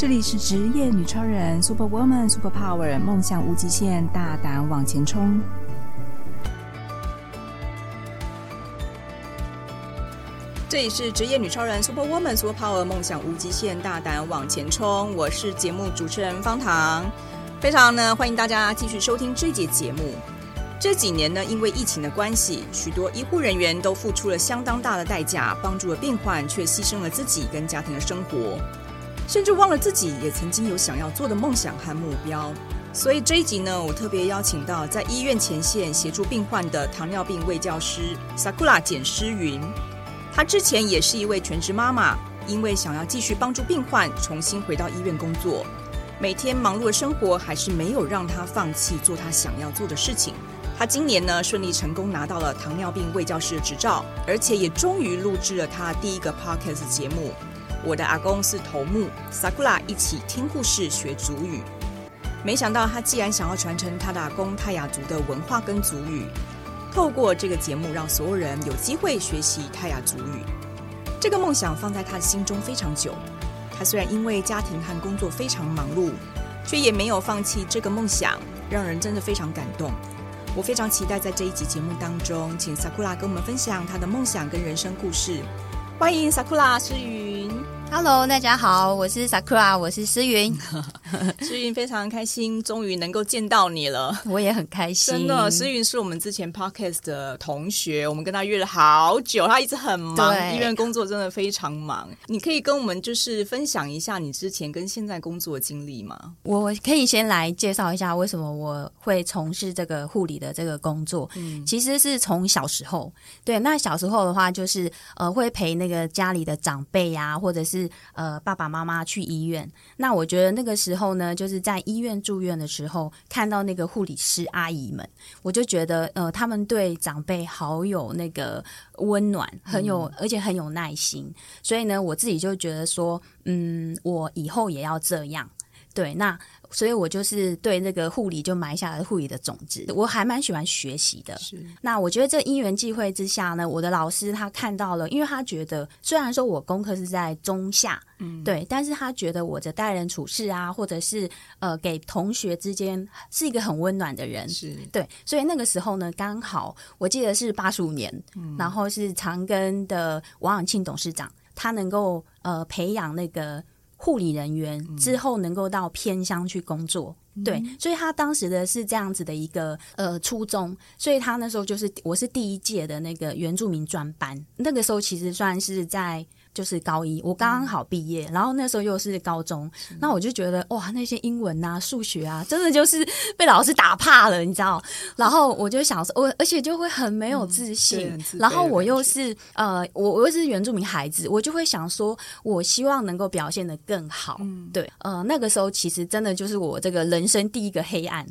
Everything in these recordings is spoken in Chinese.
这里是职业女超人，Super Woman，Super Power，梦想无极限，大胆往前冲。这里是职业女超人，Super Woman，Super Power，梦想无极限，大胆往前冲。我是节目主持人方糖，非常呢欢迎大家继续收听这节节目。这几年呢，因为疫情的关系，许多医护人员都付出了相当大的代价，帮助了病患，却牺牲了自己跟家庭的生活。甚至忘了自己也曾经有想要做的梦想和目标，所以这一集呢，我特别邀请到在医院前线协助病患的糖尿病卫教师 Sakura 简诗云。她之前也是一位全职妈妈，因为想要继续帮助病患，重新回到医院工作。每天忙碌的生活还是没有让她放弃做她想要做的事情。她今年呢，顺利成功拿到了糖尿病卫教师的执照，而且也终于录制了她第一个 Podcast 节目。我的阿公是头目，Sakura 一起听故事学族语。没想到他既然想要传承他的阿公泰雅族的文化跟族语，透过这个节目让所有人有机会学习泰雅族语。这个梦想放在他的心中非常久。他虽然因为家庭和工作非常忙碌，却也没有放弃这个梦想，让人真的非常感动。我非常期待在这一集节目当中，请 Sakura 跟我们分享他的梦想跟人生故事。欢迎 Sakura 诗雨。Hello，大家好，我是 Sakura，我是诗云。诗云非常开心，终于能够见到你了。我也很开心。真的，诗云是我们之前 Podcast 的同学，我们跟他约了好久，他一直很忙，医院工作真的非常忙。你可以跟我们就是分享一下你之前跟现在工作的经历吗？我可以先来介绍一下为什么我会从事这个护理的这个工作。嗯，其实是从小时候，对，那小时候的话就是呃会陪那个家里的长辈呀、啊，或者是呃，爸爸妈妈去医院，那我觉得那个时候呢，就是在医院住院的时候，看到那个护理师阿姨们，我就觉得呃，他们对长辈好有那个温暖，很有，嗯、而且很有耐心，所以呢，我自己就觉得说，嗯，我以后也要这样。对，那。所以我就是对那个护理就埋下了护理的种子。我还蛮喜欢学习的。是。那我觉得这因缘际会之下呢，我的老师他看到了，因为他觉得虽然说我功课是在中下，嗯，对，但是他觉得我的待人处事啊，或者是呃给同学之间是一个很温暖的人。是。对，所以那个时候呢，刚好我记得是八十五年，嗯，然后是长庚的王永庆董事长，他能够呃培养那个。护理人员之后能够到偏乡去工作，嗯，对，所以他当时的是这样子的一个呃初衷，所以他那时候就是我是第一届的那个原住民专班，那个时候其实算是在。就是高一，我刚刚好毕业，嗯，然后那时候又是高中，那我就觉得哇，那些英文啊、数学啊，真的就是 被老师打怕了，你知道？然后我就想说，我而且就会很没有自信，嗯、然后我又是呃，我我又是原住民孩子，我就会想说，我希望能够表现得更好，嗯，对，呃，那个时候其实真的就是我这个人生第一个黑暗。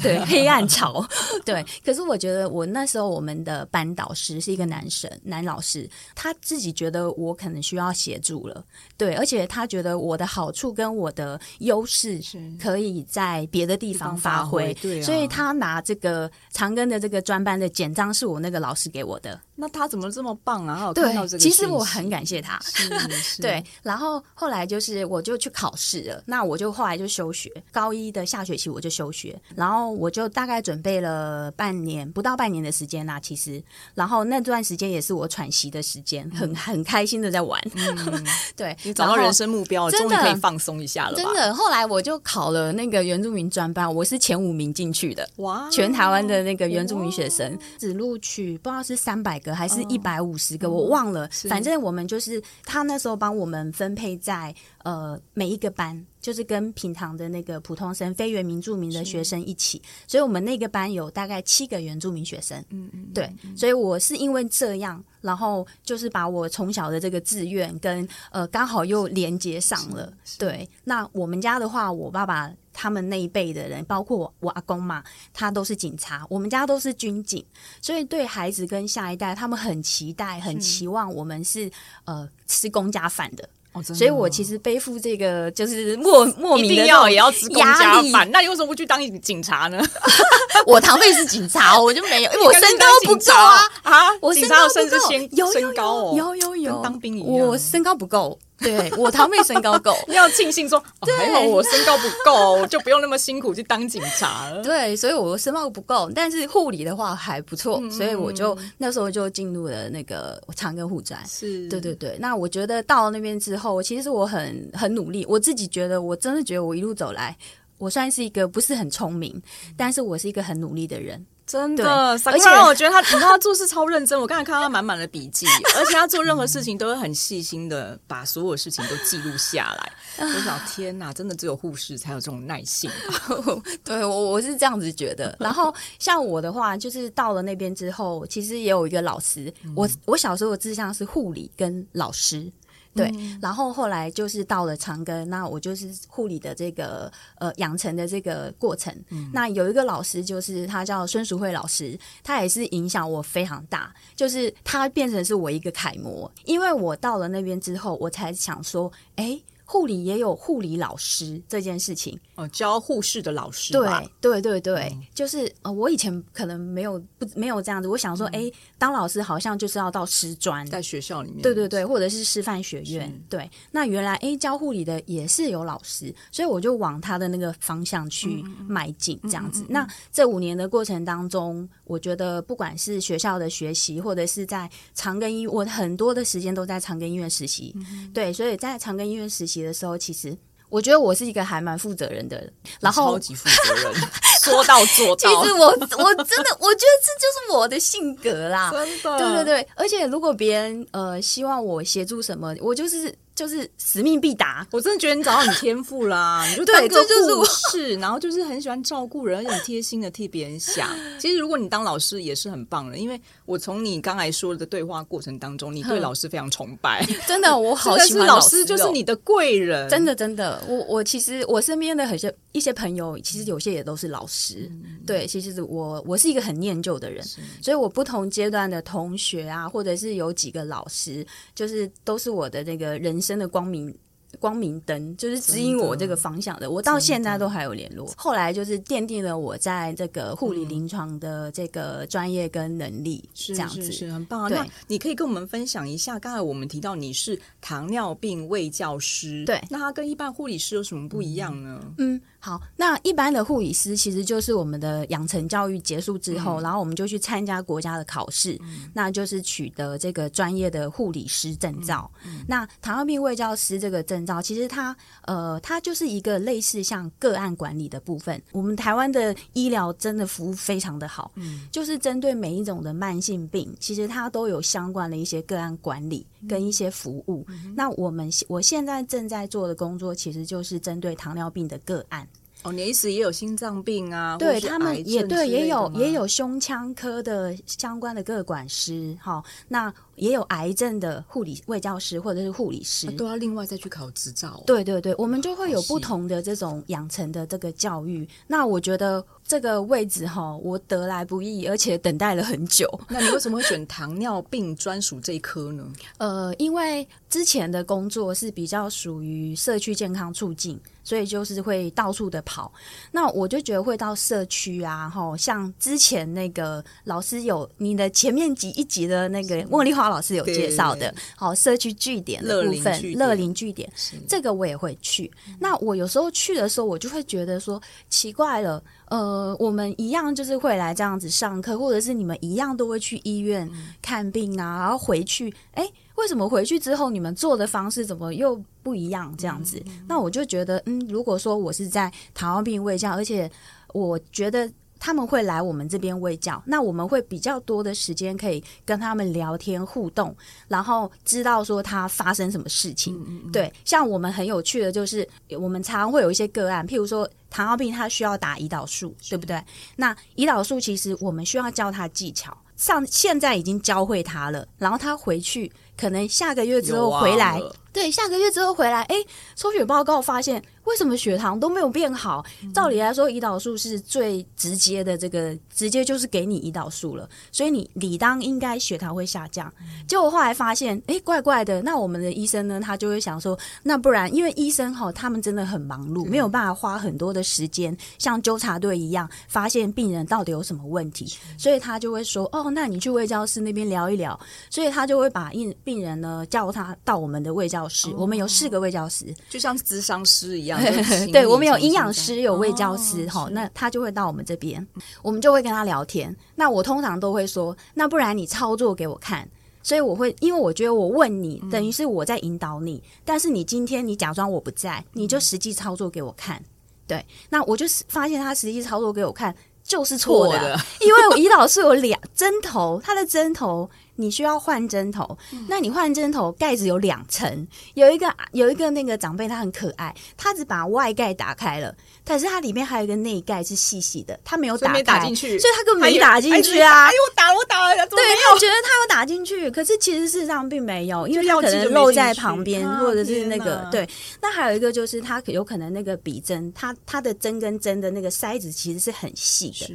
对，黑暗潮，对。可是我觉得，我那时候我们的班导师是一个男生，男老师，他自己觉得我可能需要协助了，对，而且他觉得我的好处跟我的优势可以在别的地方发挥，对啊，所以他拿这个长庚的这个专班的简章是我那个老师给我的。那他怎么这么棒啊？对，其实我很感谢他。对，然后后来就是我就去考试了，那我就后来就休学，高一的下学期我就休学，然后我就大概准备了半年，不到半年的时间啦，其实，然后那段时间也是我喘息的时间，很很开心的在玩。嗯、对，你找到人生目标了，终于可以放松一下了。真的，后来我就考了那个原住民专班，我是前五名进去的。哇，全台湾的那个原住民学生只录取不知道是三百个还是一百五十个，我忘了。反正我们就是他那时候帮我们分配在呃每一个班。就是跟平常的那个普通生、非原民住民的学生一起，所以我们那个班有大概七个原住民学生。嗯嗯，对，所以我是因为这样，然后就是把我从小的这个志愿跟呃刚好又连接上了。对，那我们家的话，我爸爸他们那一辈的人，包括我，我阿公嘛，他都是警察，我们家都是军警，所以对孩子跟下一代，他们很期待、很期望我们是呃吃公家饭的。哦、所以，我其实背负这个就是莫莫名的要也要吃公家饭，那你为什么不去当警察呢？我堂妹是警察，我就没有，因为我身高不够啊啊！我身高不够，有身高哦，有有有，有，跟当兵一样。我身高不够。对我堂妹身高够，你 要庆幸说，哦，还好我身高不够，就不用那么辛苦去当警察了。对，所以我身高不够，但是护理的话还不错，嗯、所以我就那时候就进入了那个长庚护专。是，对对对。那我觉得到了那边之后，其实我很很努力，我自己觉得我真的觉得我一路走来，我算是一个不是很聪明，但是我是一个很努力的人。真的，而且让我觉得他，你知道他做事超认真。我刚才看到他满满的笔记，而且他做任何事情都会很细心的把所有事情都记录下来。我想，天哪，真的只有护士才有这种耐性吧？对，我我是这样子觉得。然后像我的话，就是到了那边之后，其实也有一个老师。我我小时候的志向是护理跟老师。对，嗯、然后后来就是到了长庚，那我就是护理的这个呃养成的这个过程。嗯、那有一个老师，就是他叫孙淑慧老师，他也是影响我非常大，就是他变成是我一个楷模，因为我到了那边之后，我才想说，哎。护理也有护理老师这件事情。哦，教护士的老师对对对对，嗯、就是呃，我以前可能没有不没有这样子，我想说，哎、嗯，当老师好像就是要到师专，在学校里面，对对对，或者是师范学院，对。那原来哎，教护理的也是有老师，所以我就往他的那个方向去迈进，这样子。那这五年的过程当中，我觉得不管是学校的学习，或者是在长庚医，我很多的时间都在长庚医院实习，嗯、对，所以在长庚医院实习。的时候，其实我觉得我是一个还蛮负责任的人，然后超级负责任，说到做到。其实我我真的我觉得这就是我的性格啦，真的，对对对。而且如果别人呃希望我协助什么，我就是。就是使命必达，我真的觉得你找到你天赋啦！你就当个护士，然后就是很喜欢照顾人，而且很贴心的替别人想。其实如果你当老师也是很棒的，因为我从你刚才说的对话过程当中，你对老师非常崇拜。真的，我好喜欢老师，就是你的贵人。真的，真的，我我其实我身边的很些一些朋友，其实有些也都是老师。嗯、对，其实我我是一个很念旧的人，所以我不同阶段的同学啊，或者是有几个老师，就是都是我的那个人。生的光明光明灯，就是指引我这个方向的。我到现在都还有联络。后来就是奠定了我在这个护理临床的这个专业跟能力，是这样子，是，很棒啊。你可以跟我们分享一下，刚才我们提到你是糖尿病卫教师，对，那他跟一般护理师有什么不一样呢？嗯。好，那一般的护理师其实就是我们的养成教育结束之后，嗯、然后我们就去参加国家的考试，嗯、那就是取得这个专业的护理师证照。那糖尿病卫教师这个证照，其实它呃，它就是一个类似像个案管理的部分。我们台湾的医疗真的服务非常的好，嗯、就是针对每一种的慢性病，其实它都有相关的一些个案管理跟一些服务。嗯、那我们我现在正在做的工作，其实就是针对糖尿病的个案。哦，你的意思也有心脏病啊？对他们也对，也有也有胸腔科的相关的各管师，哈，那也有癌症的护理卫教师或者是护理师，啊，都要另外再去考执照。对对对，我们就会有不同的这种养成的这个教育。那我觉得。这个位置哈，我得来不易，而且等待了很久。那你为什么会选糖尿病专属这一科呢？呃，因为之前的工作是比较属于社区健康促进，所以就是会到处的跑。那我就觉得会到社区啊，吼，像之前那个老师有你的前面几一集的那个茉莉花老师有介绍的，好，社区据点的部分，乐龄据点，这个我也会去。那我有时候去的时候，我就会觉得说奇怪了。呃，我们一样就是会来这样子上课，或者是你们一样都会去医院看病啊，然后回去，哎，为什么回去之后你们做的方式怎么又不一样？这样子，那我就觉得，嗯，如果说我是在糖尿病卫教，而且我觉得。他们会来我们这边喂教，那我们会比较多的时间可以跟他们聊天互动，然后知道说他发生什么事情。嗯嗯嗯对，像我们很有趣的就是，我们常常会有一些个案，譬如说糖尿病，他需要打胰岛素，对不对？那胰岛素其实我们需要教他技巧，上现在已经教会他了，然后他回去可能下个月之后回来，对，下个月之后回来，哎，抽血报告发现。为什么血糖都没有变好？照理来说，胰岛素是最直接的，这个直接就是给你胰岛素了，所以你理当应该血糖会下降。结果后来发现，哎，怪怪的。那我们的医生呢？他就会想说，那不然，因为医生哈，他们真的很忙碌，没有办法花很多的时间像纠察队一样发现病人到底有什么问题，所以他就会说，哦，那你去卫教室那边聊一聊。所以他就会把病病人呢叫他到我们的卫教教师，哦、我们有四个卫教师，就像咨商师一样。对，我们有营养师，有卫教师，哈、哦，那他就会到我们这边，我们就会跟他聊天。那我通常都会说，那不然你操作给我看。所以我会，因为我觉得我问你，等于是我在引导你，嗯、但是你今天你假装我不在，你就实际操作给我看。对，那我就发现他实际操作给我看就是错的，的因为我胰岛素有两针头，他的针头。你需要换针头，那你换针头盖子有两层，有一个有一个那个长辈他很可爱，他只把外盖打开了，但是它里面还有一个内盖是细细的，他没有打进去，所以他根本没打进去啊！哎呦，我打我打了，对，他觉得他有打进去，可是其实事实上并没有，因为他可能漏在旁边，或者是那个对。那还有一个就是他有可能那个笔针，他他的针跟针的那个塞子其实是很细的，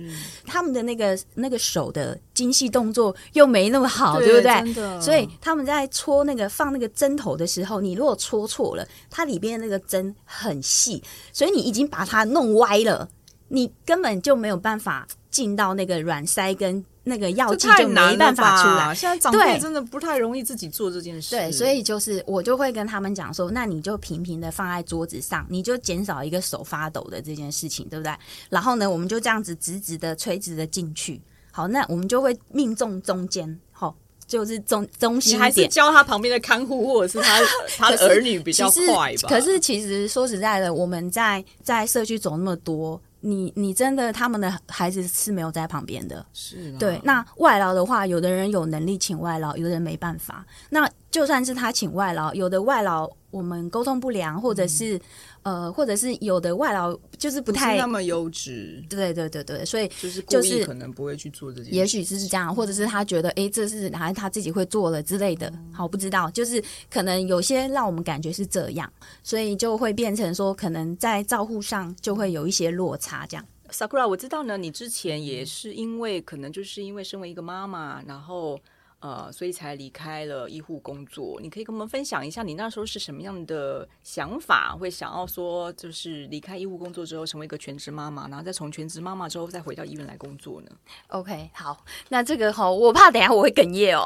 他们的那个那个手的精细动作又没那么好。对，对不对？所以他们在戳那个放那个针头的时候，你如果戳错了，它里边那个针很细，所以你已经把它弄歪了，你根本就没有办法进到那个软塞跟那个药剂，就没办法出来。现在长辈真的不太容易自己做这件事。对，所以就是我就会跟他们讲说，那你就平平的放在桌子上，你就减少一个手发抖的这件事情，对不对？然后呢，我们就这样子直直的、垂直的进去。好，那我们就会命中中间，好。就是中中心点，你还是教他旁边的看护或者是他 他的儿女比较快吧。可是其实说实在的，我们在在社区走那么多，你你真的他们的孩子是没有在旁边的。是，对。那外劳的话，有的人有能力请外劳，有的人没办法。那就算是他请外劳，有的外劳我们沟通不良，或者是。嗯呃，或者是有的外劳就是不太不那么优质，对对对对，所以就是就是可能不会去做这件事，也许是这样，或者是他觉得哎，这是还是他自己会做了之类的，好不知道，就是可能有些让我们感觉是这样，所以就会变成说，可能在照护上就会有一些落差，这样。Sakura，我知道呢，你之前也是因为可能就是因为身为一个妈妈，然后。呃，所以才离开了医护工作。你可以跟我们分享一下，你那时候是什么样的想法，会想要说，就是离开医护工作之后，成为一个全职妈妈，然后再从全职妈妈之后再回到医院来工作呢？OK，好，那这个哈，我怕等下我会哽咽哦，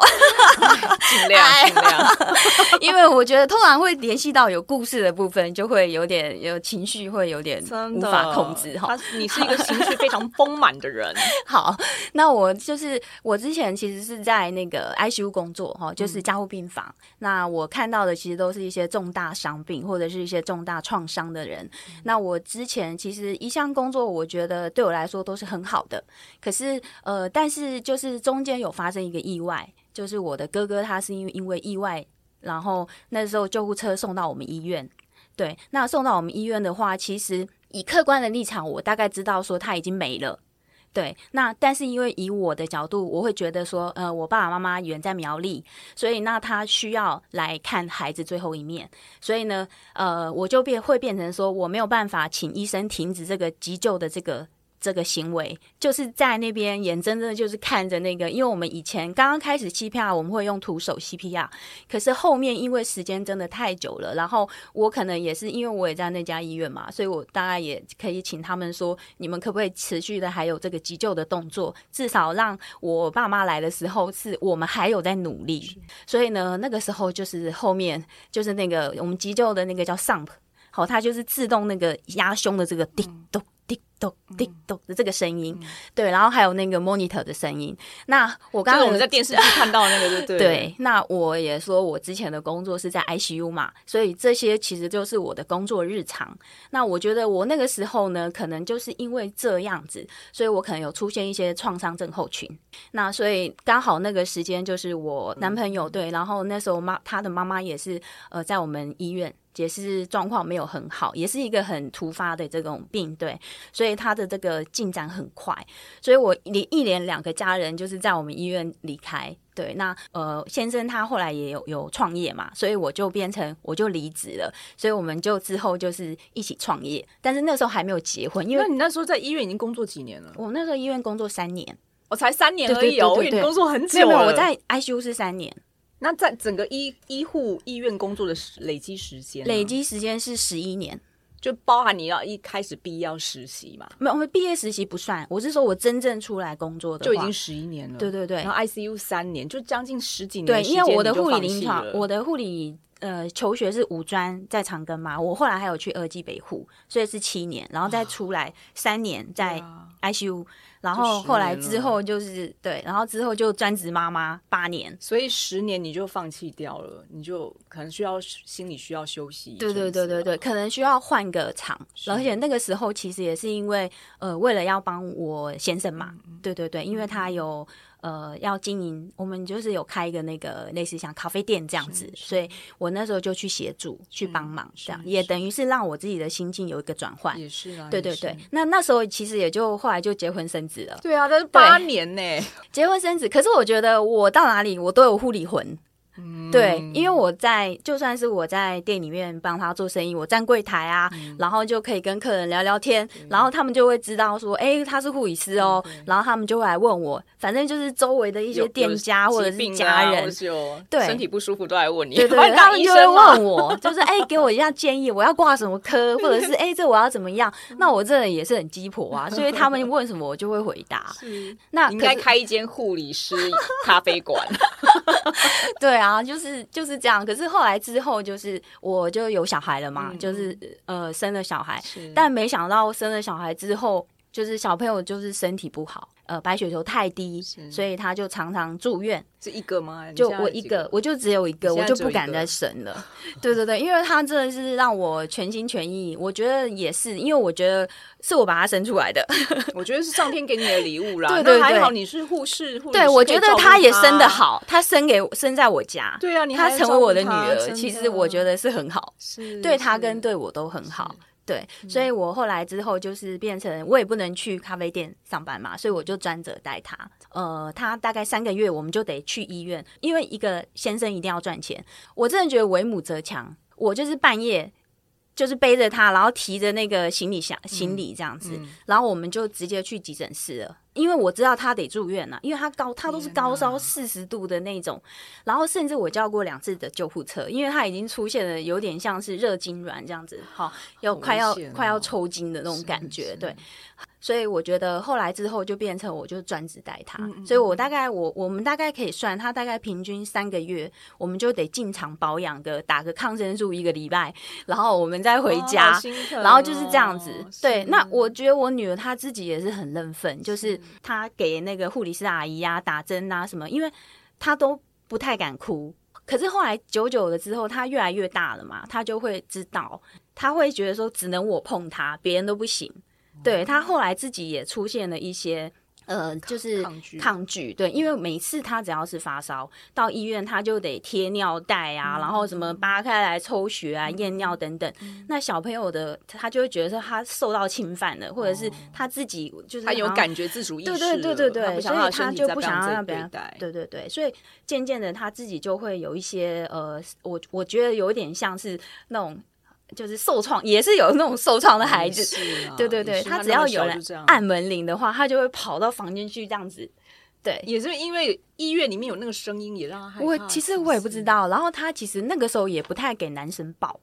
尽量尽量，因为我觉得通常会联系到有故事的部分，就会有点有情绪，会有点无法控制哈。你是一个情绪非常丰满的人。好，那我就是我之前其实是在那个。ICU 工作哈，就是加护病房。嗯、那我看到的其实都是一些重大伤病或者是一些重大创伤的人。嗯、那我之前其实一项工作，我觉得对我来说都是很好的。可是呃，但是就是中间有发生一个意外，就是我的哥哥他是因为因为意外，然后那时候救护车送到我们医院。对，那送到我们医院的话，其实以客观的立场，我大概知道说他已经没了。对，那但是因为以我的角度，我会觉得说，呃，我爸爸妈妈远在苗栗，所以那他需要来看孩子最后一面，所以呢，呃，我就变会变成说，我没有办法请医生停止这个急救的这个。这个行为就是在那边眼睁睁的就是看着那个，因为我们以前刚刚开始 CPR，我们会用徒手 CPR，可是后面因为时间真的太久了，然后我可能也是因为我也在那家医院嘛，所以我大概也可以请他们说，你们可不可以持续的还有这个急救的动作，至少让我爸妈来的时候是我们还有在努力。所以呢，那个时候就是后面就是那个我们急救的那个叫 SUMP，好，它就是自动那个压胸的这个叮咚。咚滴咚的这个声音，嗯、对，然后还有那个 monitor 的声音。那我刚刚我们在电视上看到那个，对对对。那我也说我之前的工作是在 ICU 嘛，所以这些其实就是我的工作日常。那我觉得我那个时候呢，可能就是因为这样子，所以我可能有出现一些创伤症候群。那所以刚好那个时间就是我男朋友、嗯、对，然后那时候妈他的妈妈也是呃在我们医院。也是状况没有很好，也是一个很突发的这种病，对，所以他的这个进展很快，所以我连一连两个家人就是在我们医院离开，对，那呃先生他后来也有有创业嘛，所以我就变成我就离职了，所以我们就之后就是一起创业，但是那时候还没有结婚，因为你那时候在医院已经工作几年了？我那时候医院工作三年，我才三年而已哦，我工作很久了，没有，我在 ICU 是三年。那在整个医医护医院工作的累积时间，累积时间是十一年，就包含你要一开始毕业要实习嘛？没有，我们毕业实习不算。我是说我真正出来工作的就已经十一年了。对对对，然后 ICU 三年，就将近十几年。对，因为我的护理临床，我的护理呃求学是五专在长庚嘛，我后来还有去二技北护，所以是七年，然后再出来三年在 ICU。然后后来之后就是对，然后之后就专职妈妈八年，所以十年你就放弃掉了，你就可能需要心理需要休息。对对对对对，可能需要换个场，而且那个时候其实也是因为呃，为了要帮我先生嘛，嗯、对对对，因为他有。呃，要经营，我们就是有开一个那个类似像咖啡店这样子，所以我那时候就去协助、去帮忙，这样也等于是让我自己的心境有一个转换。也是啊，对对对。那那时候其实也就后来就结婚生子了。对啊，但是八年呢，结婚生子。可是我觉得我到哪里我都有护理魂。对，因为我在就算是我在店里面帮他做生意，我站柜台啊，嗯、然后就可以跟客人聊聊天，嗯、然后他们就会知道说，哎，他是护理师哦，然后他们就会来问我，反正就是周围的一些店家或者是家人，啊、对，身体不舒服都来问你，对对，他们就会问我，就是哎，给我一下建议，我要挂什么科，或者是哎，这我要怎么样？那我这人也是很鸡婆啊，所以他们问什么我就会回答。是。那应该开一间护理师咖啡馆。对啊，就是。就是这样，可是后来之后，就是我就有小孩了嘛，嗯、就是呃生了小孩，但没想到生了小孩之后，就是小朋友就是身体不好。呃，白血球太低，所以他就常常住院。是一个吗？就我一个，我就只有一个，我就不敢再生了。对对对，因为他真的是让我全心全意。我觉得也是，因为我觉得是我把他生出来的。我觉得是上天给你的礼物啦。对对对，还好你是护士，对，我觉得他也生的好，他生给生在我家。对啊，他成为我的女儿，其实我觉得是很好，是对他跟对我都很好。对，所以我后来之后就是变成我也不能去咖啡店上班嘛，所以我就专责带他。呃，他大概三个月我们就得去医院，因为一个先生一定要赚钱。我真的觉得为母则强，我就是半夜就是背着他，然后提着那个行李箱行李这样子，嗯嗯、然后我们就直接去急诊室了。因为我知道他得住院了，因为他高，他都是高烧四十度的那种，然后甚至我叫过两次的救护车，因为他已经出现了有点像是热痉挛这样子，好，要快要快要抽筋的那种感觉，对。所以我觉得后来之后就变成我就专职带他，嗯嗯，所以我大概我我们大概可以算他大概平均三个月，我们就得进场保养个打个抗生素一个礼拜，然后我们再回家，然后就是这样子。对，那我觉得我女儿她自己也是很认份，就是她给那个护理师阿姨啊打针啊什么，因为她都不太敢哭。可是后来久久了之后，她越来越大了嘛，她就会知道，她会觉得说只能我碰她，别人都不行。对，他后来自己也出现了一些呃，就是抗拒，抗拒。对，因为每次他只要是发烧到医院，他就得贴尿袋啊，嗯、然后什么扒开来抽血啊、验、嗯、尿等等。嗯、那小朋友的他就会觉得说他受到侵犯了，或者是他自己就是他有感觉自主意识，对对对对对，所以他就不想让别人对对对，所以渐渐的他自己就会有一些呃，我我觉得有一点像是那种。就是受创，也是有那种受创的孩子，啊、对对对，他，只要有人按门铃的话，他就会跑到房间去这样子。对，也是因为医院里面有那个声音，也让他害怕。我其实我也不知道，然后他其实那个时候也不太给男生抱。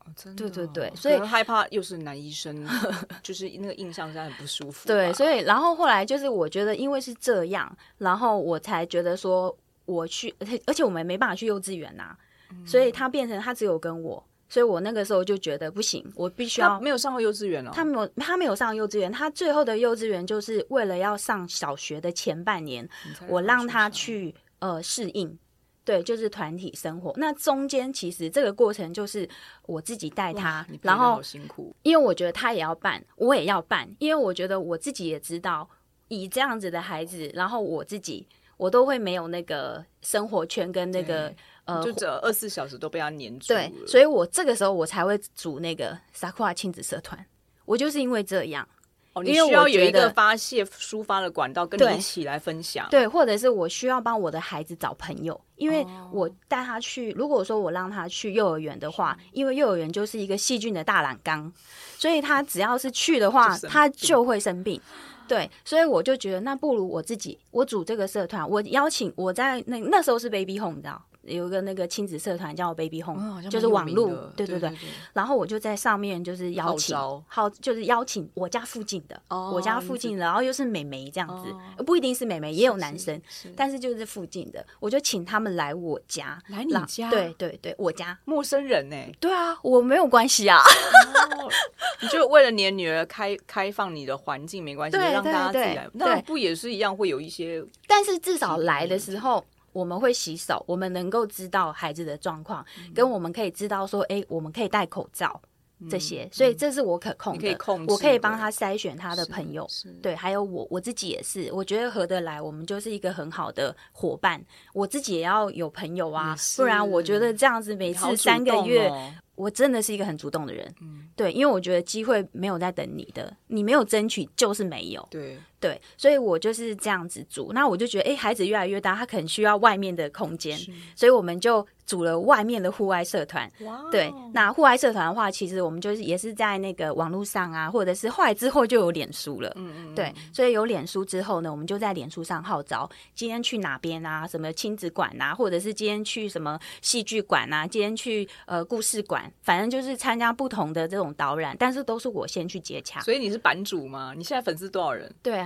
哦、真的、哦，对对对，所以害怕又是男医生，就是那个印象上很不舒服。对，所以然后后来就是我觉得，因为是这样，然后我才觉得说我去，而且而且我们没办法去幼稚园呐、啊，嗯、所以他变成他只有跟我。所以我那个时候就觉得不行，我必须要没有上过幼稚园哦。他没有，他没有上幼稚园。他最后的幼稚园就是为了要上小学的前半年，我让他去呃适应，对，就是团体生活。那中间其实这个过程就是我自己带他，然后辛苦，因为我觉得他也要办，我也要办，因为我觉得我自己也知道，以这样子的孩子，然后我自己我都会没有那个生活圈跟那个。呃，就这二十四小时都被他黏住。对，所以我这个时候我才会组那个 Sakura 亲子社团。我就是因为这样，哦，你需要有一个发泄抒发的管道，跟你一起来分享。对，或者是我需要帮我的孩子找朋友，因为我带他去。如果说我让他去幼儿园的话，因为幼儿园就是一个细菌的大染缸，所以他只要是去的话，他就会生病。对，所以我就觉得那不如我自己，我组这个社团，我邀请我在那那时候是 Baby Home，你知道。有一个那个亲子社团叫 Baby Home，、嗯、就是网路，对对对。然后我就在上面就是邀请，好就是邀请我家附近的，哦、我家附近的，然后又是美眉这样子，哦、不一定是美眉，也有男生，是是但是就是附近的，我就请他们来我家，来你家，对对对，我家陌生人呢？对啊，我没有关系啊，哦、你就为了你的女儿开开放你的环境没关系，对让大家自己来，那不也是一样会有一些，但是至少来的时候。我们会洗手，我们能够知道孩子的状况，嗯、跟我们可以知道说，哎，我们可以戴口罩、嗯、这些，所以这是我可控的，可以控制，我可以帮他筛选他的朋友，对，还有我我自己也是，我觉得合得来，我们就是一个很好的伙伴。我自己也要有朋友啊，不然我觉得这样子每次三个月。我真的是一个很主动的人，嗯，对，因为我觉得机会没有在等你的，你没有争取就是没有，对对，所以我就是这样子组。那我就觉得，哎，孩子越来越大，他可能需要外面的空间，所以我们就。组了外面的户外社团，Wow. 对，那户外社团的话，其实我们就是也是在那个网络上啊，或者是后来之后就有脸书了，嗯嗯，对，所以有脸书之后呢，我们就在脸书上号召，今天去哪边啊，什么亲子馆啊，或者是今天去什么戏剧馆啊，今天去呃故事馆，反正就是参加不同的这种导览，但是都是我先去接洽。所以你是版主吗？你现在粉丝多少人？对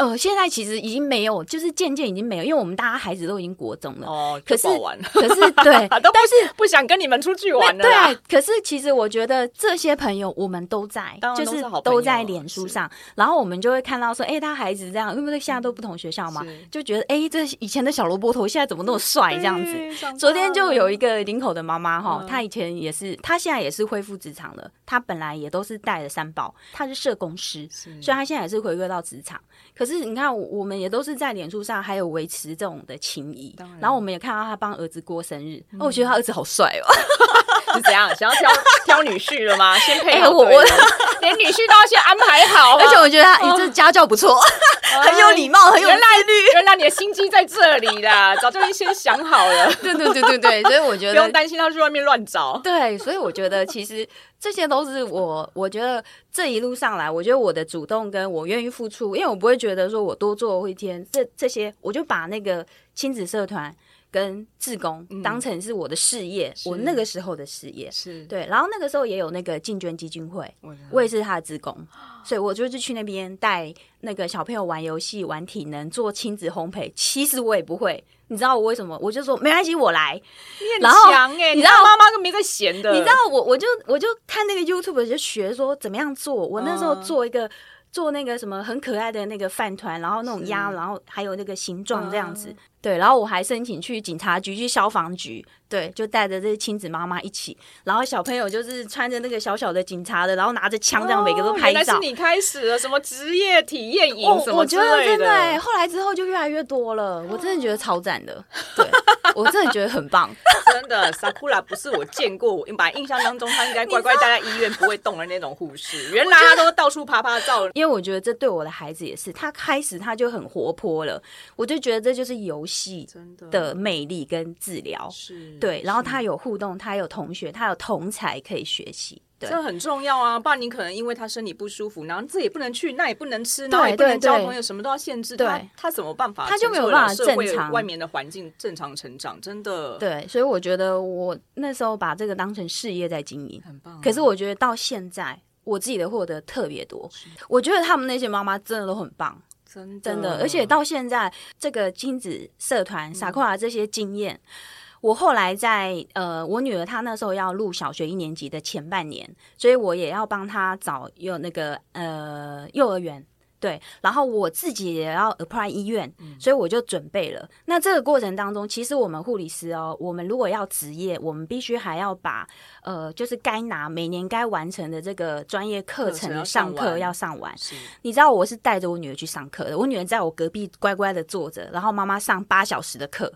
呃，现在其实已经没有，就是渐渐已经没有，因为我们大家孩子都已经国中了。哦，可是可是对，但是不想跟你们出去玩了。对，可是其实我觉得这些朋友我们都在，都就是都在脸书上，然后我们就会看到说，哎，他孩子这样，因为现在都不同学校嘛，就觉得哎，这以前的小萝卜头现在怎么那么帅这样子。昨天就有一个林口的妈妈哈，她以前也是，她现在也是恢复职场了。她本来也都是带了三宝，她是社工师，所以她现在也是回归到职场。可是你看我们。我们也都是在脸书上，还有维持这种的情谊。然，然后我们也看到他帮儿子过生日，嗯、哦，我觉得他儿子好帅哦。是怎样？想要挑挑女婿了吗？先配合我，我连女婿都要先安排好。而且我觉得他，你这家教不错，很有礼貌，很有耐力。原来你的心机在这里啦，早就先想好了。对对对对对，所以我觉得不用担心他去外面乱找。对，所以我觉得其实这些都是我，我觉得这一路上来，我觉得我的主动跟我愿意付出，因为我不会觉得说我多做一天，这这些我就把那个亲子社团。跟志工当成是我的事业，嗯、我那个时候的事业是对，然后那个时候也有那个进捐基金会，我，我也是他的志工，所以我就是去那边带那个小朋友玩游戏、玩体能、做亲子烘焙。其实我也不会，你知道我为什么？我就说没关系，我来。你很强哎、欸，你知道妈妈都没在闲的。你知道我，我就我就看那个 YouTube 就学说怎么样做。我那时候做一个。做那个什么很可爱的那个饭团，然后那种鸭，然后还有那个形状这样子，嗯、对，然后我还申请去警察局、去消防局。对，就带着这些亲子妈妈一起，然后小朋友就是穿着那个小小的警察的，然后拿着枪这样，每个都拍照。原来是你开始了什么职业体验营。我觉得真的，后来之后就越来越多了，我真的觉得超赞的。对，我真的觉得很棒。真的，Sakura 不是我见过，我本来印象当中他应该乖乖待在医院不会动的那种护士，原来他都到处啪啪照。因为我觉得这对我的孩子也是，他开始他就很活泼了，我就觉得这就是游戏真的魅力跟治疗。是。对，然后他有互动，他有同学，他有同才可以学习，对，这很重要啊！不然你可能因为他身体不舒服，然后这也不能去，那也不能吃，那也不能交朋友，什么都要限制，对，他怎么办法？他就没有办法正常外面的环境正常成长，真的。对，所以我觉得我那时候把这个当成事业在经营，很棒。可是我觉得到现在，我自己的获得特别多。我觉得他们那些妈妈真的都很棒，真的，真的。而且到现在，这个亲子社团、撒库拉这些经验。我后来在呃，我女儿她那时候要入小学一年级的前半年，所以我也要帮她找有那个呃幼儿园，对，然后我自己也要 apply 医院，所以我就准备了。那这个过程当中，其实我们护理师哦，我们如果要执业，我们必须还要把呃，就是该拿每年该完成的这个专业课程上课要上完。你知道我是带着我女儿去上课的，我女儿在我隔壁乖乖的坐着，然后妈妈上八小时的课。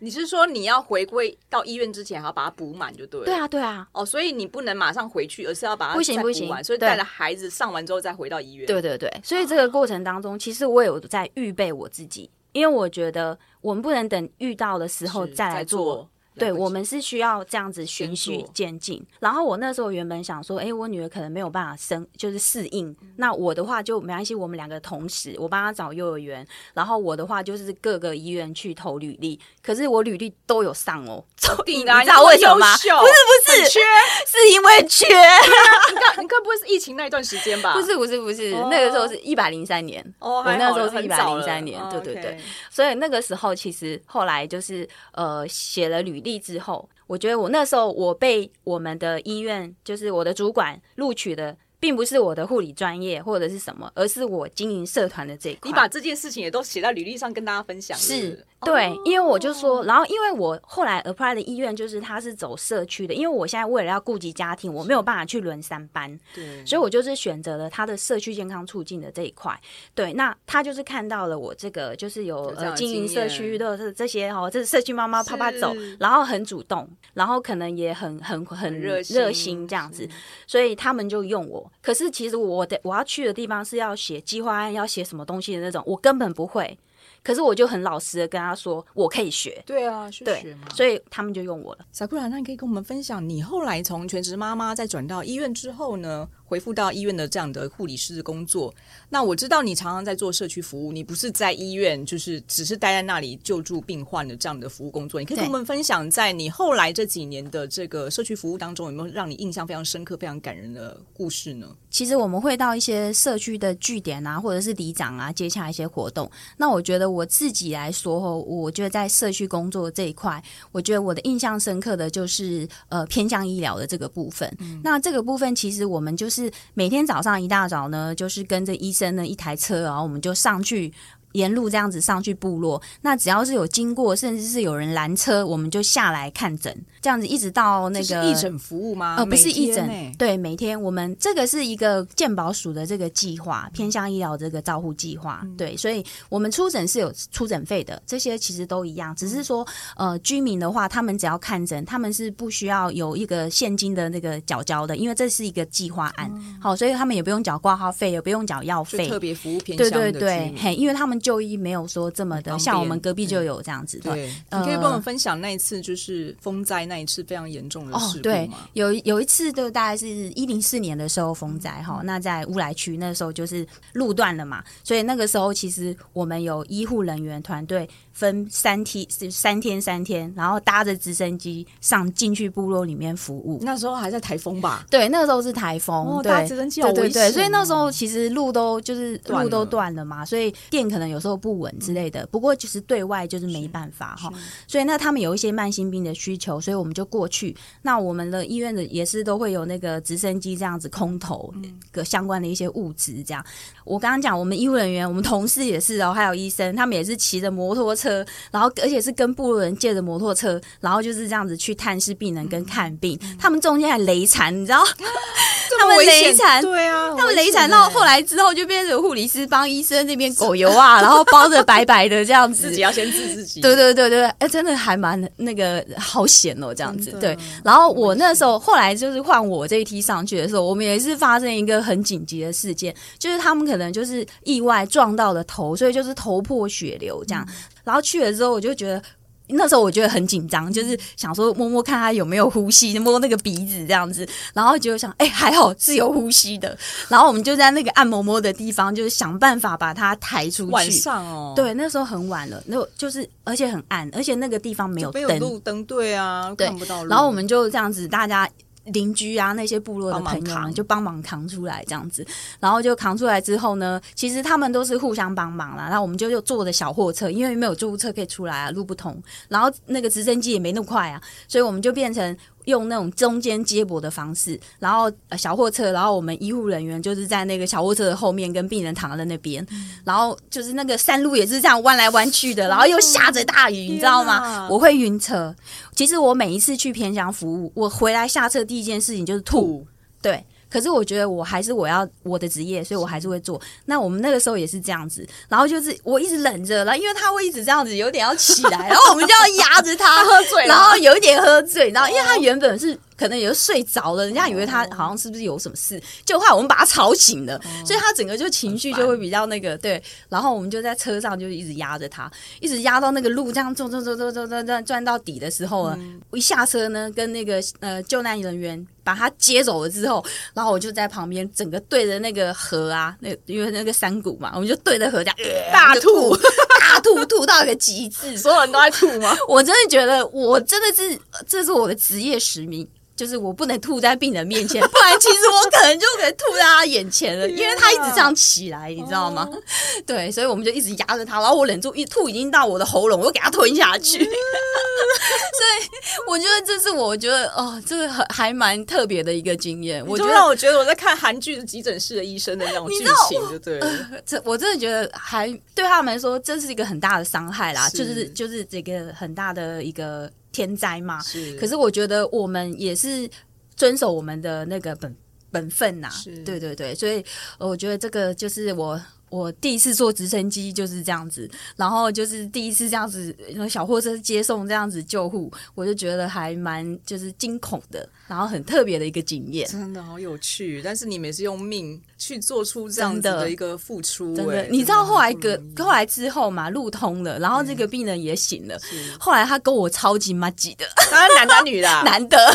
你是说你要回归到医院之前，还要把它补满就对了？对啊，对啊。哦，所以你不能马上回去，而是要把它。不行不行，所以带着孩子上完之后再回到医院。对对对，所以这个过程当中，其实我有在预备我自己，因为我觉得我们不能等遇到的时候再来做。对，我们是需要这样子循序渐进。然后我那时候原本想说，哎，我女儿可能没有办法生，就是适应。那我的话就没关系，我们两个同时，我帮她找幼儿园。然后我的话就是各个医院去投履历，可是我履历都有上哦。你知道为什么吗？不是不是，缺是因为缺。你该 你该不会是疫情那一段时间吧？不是不是不是，那个时候是一百零三年。哦，我那时候是一百零三年，对对对。所以那个时候其实后来就是呃写了履历之后，我觉得我那时候我被我们的医院就是我的主管录取的。并不是我的护理专业或者是什么，而是我经营社团的这一块。你把这件事情也都写在履历上跟大家分享是对，哦，因为我就说，然后因为我后来 apply 的医院就是他是走社区的，因为我现在为了要顾及家庭，我没有办法去轮三班，对，所以我就是选择了他的社区健康促进的这一块。对，那他就是看到了我这个就是有呃经营社区的这这些哦，这是社区妈妈啪啪走，然后很主动，然后可能也很很很热热心这样子，所以他们就用我。可是其实我的我要去的地方是要写计划案，要写什么东西的那种，我根本不会。可是我就很老实的跟他说，我可以学。对啊，去学嘛。所以他们就用我了。Sakura，那你可以跟我们分享，你后来从全职妈妈再转到医院之后呢？回复到医院的这样的护理师的工作，那我知道你常常在做社区服务，你不是在医院，就是只是待在那里救助病患的这样的服务工作。你可以跟我们分享，在你后来这几年的这个社区服务当中，有没有让你印象非常深刻、非常感人的故事呢？其实我们会到一些社区的据点啊，或者是里长啊，接洽一些活动。那我觉得我自己来说，我觉得在社区工作这一块，我觉得我的印象深刻的就是呃偏向医疗的这个部分。嗯。那这个部分其实我们就是。是每天早上一大早呢，就是跟着医生的一台车，然后我们就上去。沿路这样子上去部落，那只要是有经过，甚至是有人拦车，我们就下来看诊，这样子一直到那个义诊服务吗？呃，不是义诊，对，每天我们这个是一个健保署的这个计划，偏向医疗这个照护计划，嗯，对，所以我们出诊是有出诊费的，这些其实都一样，只是说呃，居民的话，他们只要看诊，他们是不需要有一个现金的那个缴交的，因为这是一个计划案，嗯，好，所以他们也不用缴挂号费，也不用缴药费，特别服务偏对对对，嘿，因为他们。就医没有说这么的，像我们隔壁就有这样子的。对，你可以跟我们分享那一次就是风灾那一次非常严重的事故吗？哦，对，有有一次就大概是一零四年的时候风灾哈，那在乌来区那时候就是路断了嘛，所以那个时候其实我们有医护人员团队。分三天是三天三天，然后搭着直升机上进去部落里面服务。那时候还在台风吧？对，那个时候是台风。哦，对，搭直升机好危险哦。对对对，所以那时候其实路都就是路都断了嘛，所以电可能有时候不稳之类的。不过就是对外就是没办法哈。所以那他们有一些慢性病的需求，所以我们就过去。那我们的医院的也是都会有那个直升机这样子空投个相关的一些物资这样。我刚刚讲我们医务人员，我们同事也是哦，还有医生，他们也是骑着摩托车。然后，而且是跟部落人借着摩托车，然后就是这样子去探视病人跟看病。嗯、他们中间还雷残，你知道？他们雷残，对啊，他们雷残到后来之后，就变成护理师帮医生那边狗油啊，然后包着白白的这样子。自己要先治自己。对对对对，哎，真的还蛮那个好险哦，这样子。对，然后我那时候后来就是换我这一梯上去的时候，我们也是发生一个很紧急的事件，就是他们可能就是意外撞到了头，所以就是头破血流这样。嗯然后去了之后，我就觉得那时候我觉得很紧张，就是想说摸摸看他有没有呼吸，摸那个鼻子这样子，然后就想，哎，还好是有呼吸的。然后我们就在那个按摩摸的地方，就是想办法把他抬出去。晚上哦，对，那时候很晚了，那就是而且很暗，而且那个地方没有灯，没有路灯，对啊，看不到路。然后我们就这样子，大家。邻居啊，那些部落的朋友们就帮忙扛出来这样子，然后就扛出来之后呢，其实他们都是互相帮忙啦。然后我们就又坐着小货车，因为没有救护车可以出来啊，路不通。然后那个直升机也没那么快啊，所以我们就变成。用那种中间接驳的方式，然后小货车，然后我们医护人员就是在那个小货车的后面，跟病人躺在那边，然后就是那个山路也是这样弯来弯去的，然后又下着大雨，你知道吗？我会晕车。其实我每一次去偏乡服务，我回来下车第一件事情就是吐，对。可是我觉得我还是我要我的职业，所以我还是会做。那我们那个时候也是这样子，然后就是我一直忍着，然后因为他会一直这样子，有点要起来，然后我们就要压着他，他喝醉，然后 有一点喝醉，然后因为他原本是可能也就睡着了，人家以为他好像是不是有什么事，就后来我们把他吵醒了，所以他整个就情绪就会比较那个对。然后我们就在车上就一直压着他，一直压到那个路这样转转转转转转转转到底的时候呢，我一下车呢，跟那个呃救难人员。把他接走了之后，然后我就在旁边，整个对着那个河啊，那因为那个山谷嘛，我们就对着河这样、呃、大吐，大吐吐到一个极致，所有人都在吐吗？我真的觉得，我真的是，这是我的职业使命。就是我不能吐在病人面前，不然其实我可能就可以吐在他眼前了，因为他一直这样起来，你知道吗？对，所以我们就一直压着他，然后我忍住一吐，已经到我的喉咙，我就给他吞下去。所以我觉得这是我觉得哦，这个还还蛮特别的一个经验。我觉得让我觉得我在看韩剧的急诊室的医生的那种剧情，就对了。这我真的觉得还对他们来说，这是一个很大的伤害啦，就是就是这个很大的一个。天灾嘛，是。可是我觉得我们也是遵守我们的那个本本分呐、啊，是对对对，所以我觉得这个就是我。我第一次坐直升机就是这样子，然后就是第一次这样子，小货车接送这样子救护，我就觉得还蛮就是惊恐的，然后很特别的一个经验，真的好有趣。但是你们也是用命去做出这样子的一个付出，真的。真的你知道后来隔后来之后嘛，路通了，然后这个病人也醒了，后来他跟我超级麻吉的，他是男的女的？男的。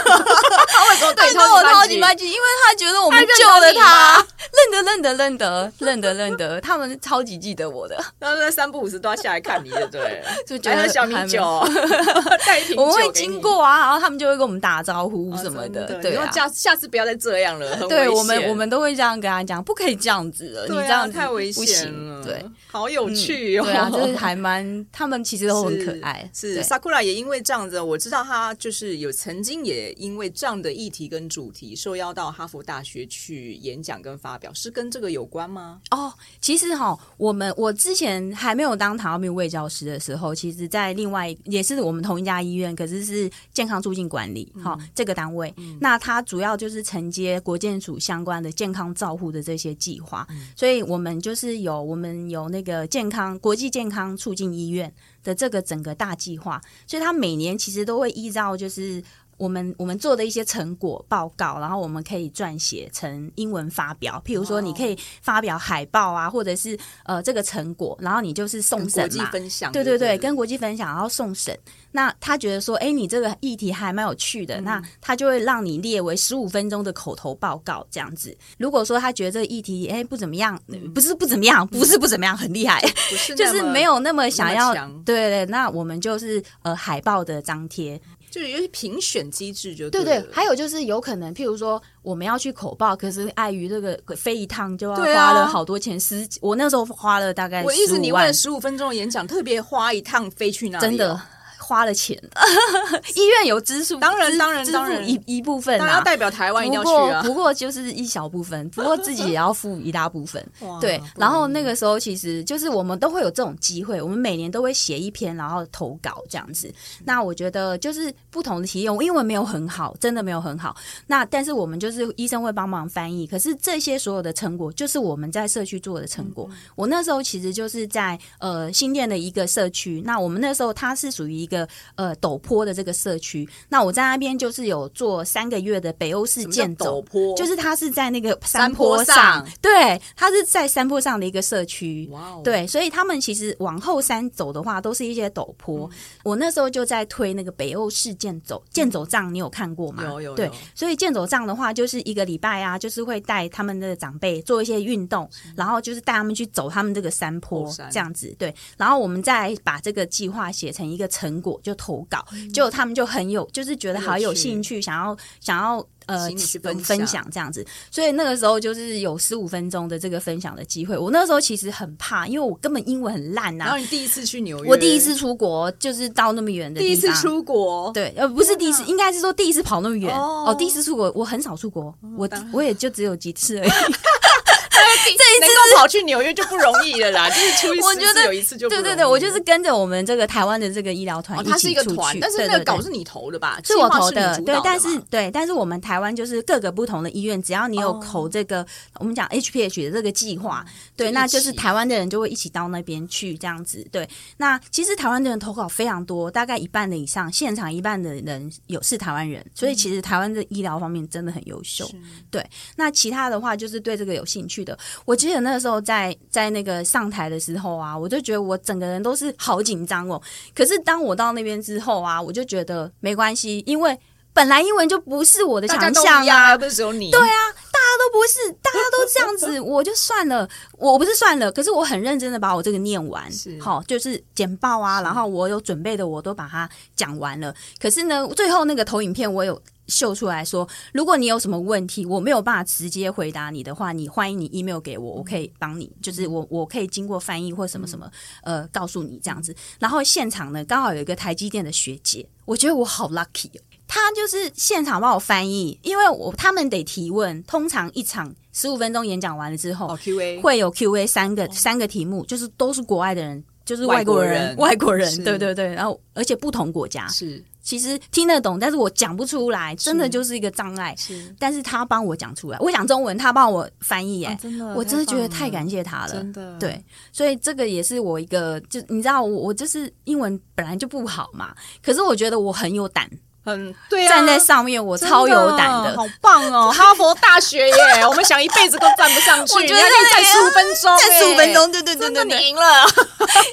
他为什么对我超级麻吉？因为他觉得我们救了他，认得认得认得认得认得。他们超级记得我的，然后在三不五时都要下来看你，对不对？就觉得小米酒，带一瓶酒，我们会经过啊，然后他们就会跟我们打招呼什么的。对，然后下下次不要再这样了，对我们我们都会这样跟他讲，不可以这样子了，你这样太危险了。对，好有趣哦，对啊，就是还蛮，他们其实都很可爱。是 Sakura 也因为这样子，我知道他就是有曾经也因为这样的议题跟主题受邀到哈佛大学去演讲跟发表，是跟这个有关吗？哦，其实哈。我们我之前还没有当糖尿病卫教师的时候，其实，在另外也是我们同一家医院，可是是健康促进管理哈、嗯、这个单位。嗯、那它主要就是承接国健署相关的健康照护的这些计划，嗯、所以我们就是有我们有那个健康国际健康促进医院的这个整个大计划，所以它每年其实都会依照就是。我们我们做的一些成果报告，然后我们可以撰写成英文发表。譬如说，你可以发表海报啊，或者是呃这个成果，然后你就是送审嘛，国际分享，对对对，跟国际分享，然后送审。那他觉得说，哎，你这个议题还蛮有趣的，嗯、那他就会让你列为十五分钟的口头报告这样子。如果说他觉得这个议题哎不怎么样，不是不怎么样，不是不怎么样，很厉害，就是没有那么想要，对对，那我们就是呃海报的张贴。就是有些评选机制就对对，还有就是有可能，譬如说我们要去口报，可是碍于这个飞一趟就要花了好多钱，十我那时候花了大概十五万。我意思你为了十五分钟的演讲，特别花一趟飞去那里，真的。花了钱，医院有支出，当然当然当然一一部分，当然要代表台湾一定要去啊。不过不过就是一小部分，不过自己也要付一大部分。对，然后那个时候其实就是我们都会有这种机会，我们每年都会写一篇，然后投稿这样子。那我觉得就是不同的体验，我英文没有很好，真的没有很好。那但是我们就是医生会帮忙翻译，可是这些所有的成果就是我们在社区做的成果。我那时候其实就是在呃新店的一个社区，那我们那时候它是属于一个。一个呃陡坡的这个社区，那我在那边就是有做三个月的北欧式健走，陡坡就是它是在那个山坡上，山坡上对，它是在山坡上的一个社区，哇哦，对，所以他们其实往后山走的话，都是一些陡坡。嗯、我那时候就在推那个北欧式健走，健走杖，你有看过吗？有有，有，对，所以健走杖的话，就是一个礼拜啊，就是会带他们的长辈做一些运动，然后就是带他们去走他们这个山坡，山这样子，对，然后我们再把这个计划写成一个成。果就投稿，结果他们就很有，就是觉得好有兴趣，想要想要呃分分享这样子，所以那个时候就是有十五分钟的这个分享的机会。我那时候其实很怕，因为我根本英文很烂呐。然后你第一次去纽约，我第一次出国就是到那么远的地方。第一次出国，对，呃，不是第一次，应该是说第一次跑那么远。哦，第一次出国，我很少出国，我我也就只有几次而已。这一次能够跑去纽约就不容易了啦，就是出一次有一次就对对对，我就是跟着我们这个台湾的这个医疗团，它是一个团，但是那个稿是你投的吧？是我投的，对，但是对，但是我们台湾就是各个不同的医院，只要你有投这个我们讲 HPH 的这个计划，对，那就是台湾的人就会一起到那边去这样子。对，那其实台湾的人投稿非常多，大概一半的以上，现场一半的人有是台湾人，所以其实台湾的医疗方面真的很优秀。对，那其他的话就是对这个有兴趣的，我记得那个时候在在那个上台的时候啊，我就觉得我整个人都是好紧张哦。可是当我到那边之后啊，我就觉得没关系，因为本来英文就不是我的强项啊，不是只有你。对啊，大家都不是，大家都这样子，我就算了，我不是算了。可是我很认真的把我这个念完，好，就是简报啊，然后我有准备的我都把它讲完了。可是呢，最后那个投影片我有。秀出来说，如果你有什么问题，我没有办法直接回答你的话，你欢迎你 email 给我，我可以帮你，就是我我可以经过翻译或什么什么，呃，告诉你这样子。然后现场呢，刚好有一个台积电的学姐，我觉得我好 lucky 哦，她就是现场帮我翻译，因为我他们得提问，通常一场十五分钟演讲完了之后，哦，QA 会有 QA 三个三个题目，就是都是国外的人，就是外国人，外国人，对对对，然后而且不同国家。是。其实听得懂，但是我讲不出来，真的就是一个障碍。是，但是他帮我讲出来，我讲中文，他帮我翻译，哎，真的，我真的觉得太感谢他了，真的。对，所以这个也是我一个，就你知道，我我就是英文本来就不好嘛，可是我觉得我很有胆。很对啊，站在上面我超有胆的，好棒哦！哈佛大学耶，我们想一辈子都站不上去。我觉得再十五分钟，再十五分钟，对对对对，你赢了。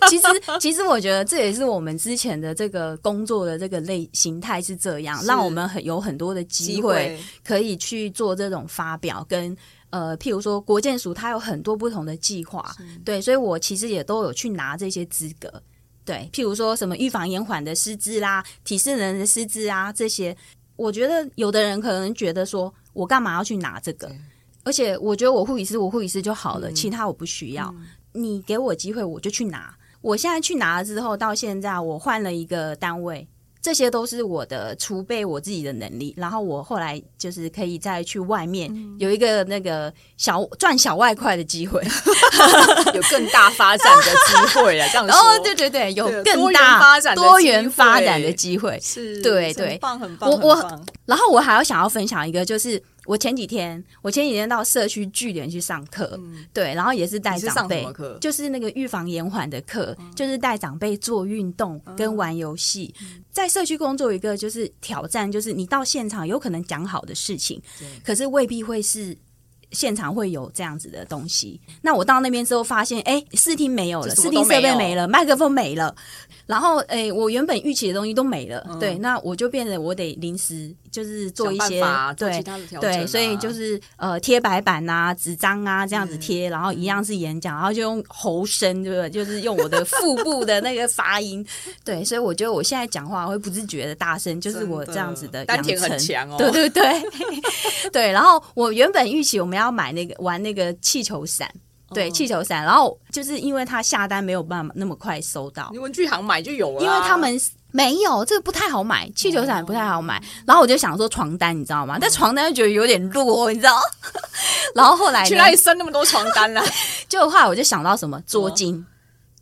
其实，其实我觉得这也是我们之前的这个工作的这个类形态是这样，让我们很有很多的机会可以去做这种发表，跟呃，譬如说国建署它有很多不同的计划，对，所以我其实也都有去拿这些资格。对，譬如说什么预防延缓的师资啦，体适能的师资啊，这些，我觉得有的人可能觉得说，我干嘛要去拿这个？而且我觉得我护理师，我护理师就好了，嗯、其他我不需要。嗯、你给我机会，我就去拿。我现在去拿了之后，到现在我换了一个单位。这些都是我的储备，我自己的能力。然后我后来就是可以再去外面有一个那个小赚小外快的机会，有更大发展的机会啊。这样说，哦，对对对，有更大发展、多元发展的机会，是，对对，很棒很棒。我我，然后我还要想要分享一个，就是。我前几天，我前几天到社区据点去上课，嗯、对，然后也是带长辈，就是那个预防延缓的课，嗯、就是带长辈做运动跟玩游戏。嗯、在社区工作一个就是挑战，就是你到现场有可能讲好的事情，可是未必会是现场会有这样子的东西。那我到那边之后发现，哎，视听没有了，视听设备没了，麦克风没了，然后哎，我原本预期的东西都没了，嗯、对，那我就变得我得临时。就是做一些对对，所以就是呃贴白板啊、纸张啊这样子贴，然后一样是演讲，然后就用喉声，对不对？就是用我的腹部的那个发音，对，所以我觉得我现在讲话会不自觉的大声，就是我这样子的丹田很强哦，对对对 对。然后我原本预期我们要买那个玩那个气球伞，对气球伞，然后就是因为他下单没有办法那么快收到，你文具行买就有了，因为他们。没有，这个不太好买，气球伞不太好买。哦、然后我就想说床单，你知道吗？但床单又觉得有点弱，你知道。然后后来去哪里生那么多床单呢？就后来我就想到什么桌巾。